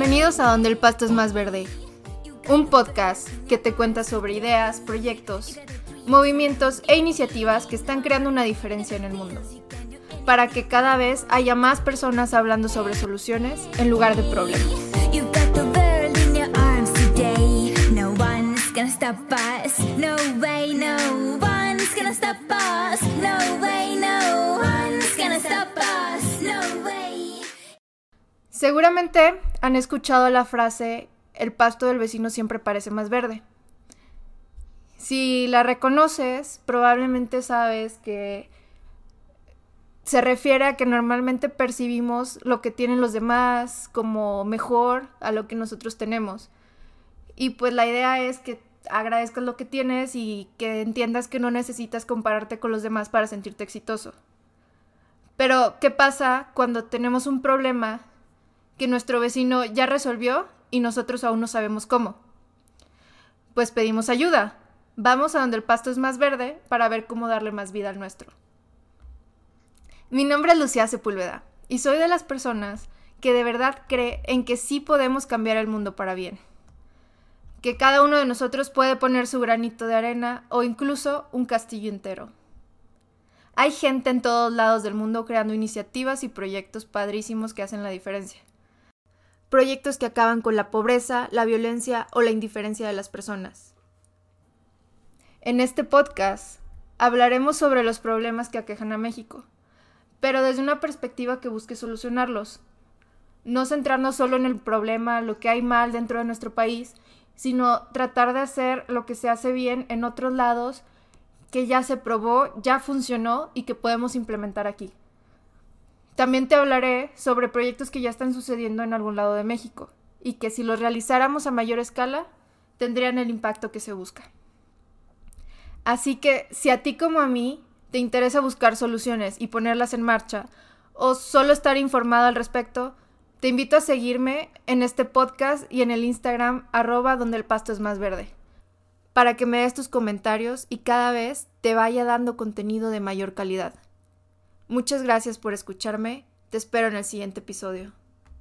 Bienvenidos a Donde el Pasto es más verde, un podcast que te cuenta sobre ideas, proyectos, movimientos e iniciativas que están creando una diferencia en el mundo, para que cada vez haya más personas hablando sobre soluciones en lugar de problemas. Seguramente han escuchado la frase el pasto del vecino siempre parece más verde. Si la reconoces, probablemente sabes que se refiere a que normalmente percibimos lo que tienen los demás como mejor a lo que nosotros tenemos. Y pues la idea es que agradezcas lo que tienes y que entiendas que no necesitas compararte con los demás para sentirte exitoso. Pero, ¿qué pasa cuando tenemos un problema que nuestro vecino ya resolvió y nosotros aún no sabemos cómo? Pues pedimos ayuda. Vamos a donde el pasto es más verde para ver cómo darle más vida al nuestro. Mi nombre es Lucía Sepúlveda y soy de las personas que de verdad cree en que sí podemos cambiar el mundo para bien. Que cada uno de nosotros puede poner su granito de arena o incluso un castillo entero. Hay gente en todos lados del mundo creando iniciativas y proyectos padrísimos que hacen la diferencia. Proyectos que acaban con la pobreza, la violencia o la indiferencia de las personas. En este podcast hablaremos sobre los problemas que aquejan a México, pero desde una perspectiva que busque solucionarlos. No centrarnos solo en el problema, lo que hay mal dentro de nuestro país, sino tratar de hacer lo que se hace bien en otros lados que ya se probó, ya funcionó y que podemos implementar aquí. También te hablaré sobre proyectos que ya están sucediendo en algún lado de México y que si los realizáramos a mayor escala tendrían el impacto que se busca. Así que si a ti como a mí te interesa buscar soluciones y ponerlas en marcha o solo estar informado al respecto, te invito a seguirme en este podcast y en el Instagram arroba donde el pasto es más verde, para que me des tus comentarios y cada vez te vaya dando contenido de mayor calidad. Muchas gracias por escucharme, te espero en el siguiente episodio.